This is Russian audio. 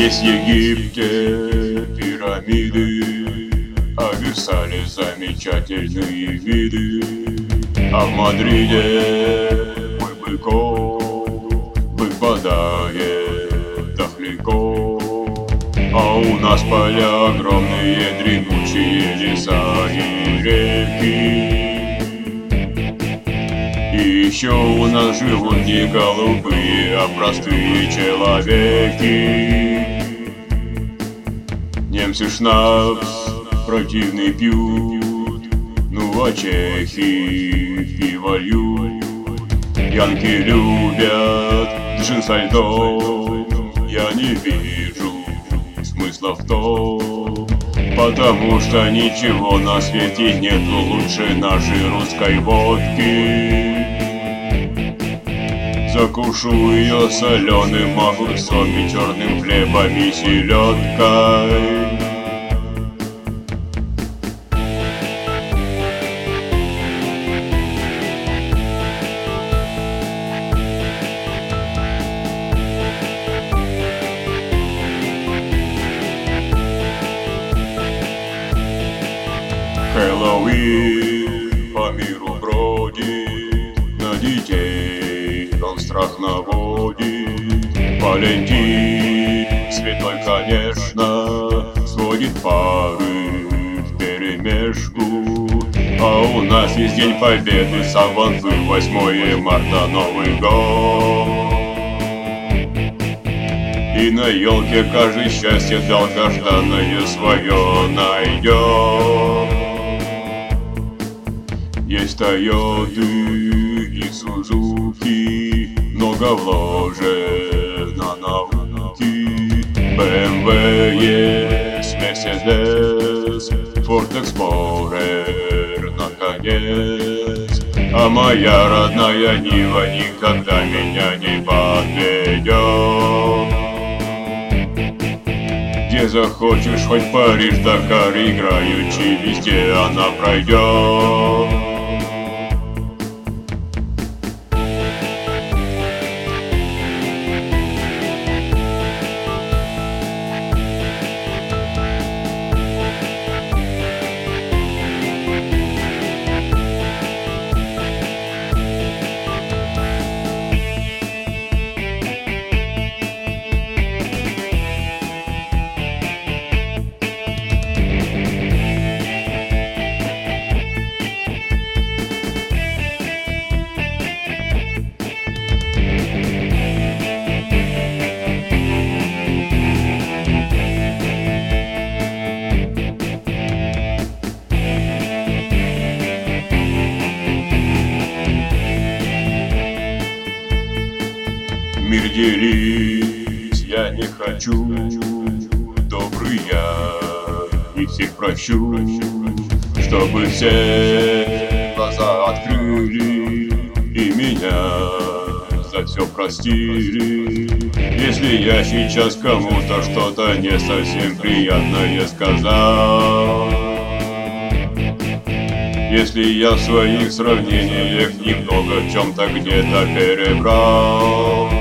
Есть в Египте пирамиды, а в Версале замечательные виды, а в Мадриде мой быков выпадает дохляко, а у нас поля огромные, дремучие леса и реки. И еще у нас живут не голубые, а простые человеки. Немцы шнапс противный пьют, ну а чехи пиво льют. Янки любят джин со льдом, я не вижу смысла в том, Потому что ничего на свете нету лучше нашей русской водки. Закушу ее соленым огурцом и черным хлебом и селедкой. Хэллоуин по миру бродит, на детей он страх наводит. Валентин, святой, конечно, сводит пары в перемешку. А у нас есть День Победы, Саванты, 8 марта, Новый год. И на елке каждый счастье долгожданное свое найдет. Тойоты и Сузуки, много вложено науки. БМВ есть, Мерседес, Форд Эксплорер, наконец. А моя родная Нива никогда меня не подведет. Где захочешь, хоть Париж, Дакар, играючи, везде она пройдет. Мир делить я не хочу, добрый я и всех прощу, чтобы все глаза открыли и меня за все простили. Если я сейчас кому-то что-то не совсем приятное сказал, если я в своих сравнениях немного в чем-то где-то перебрал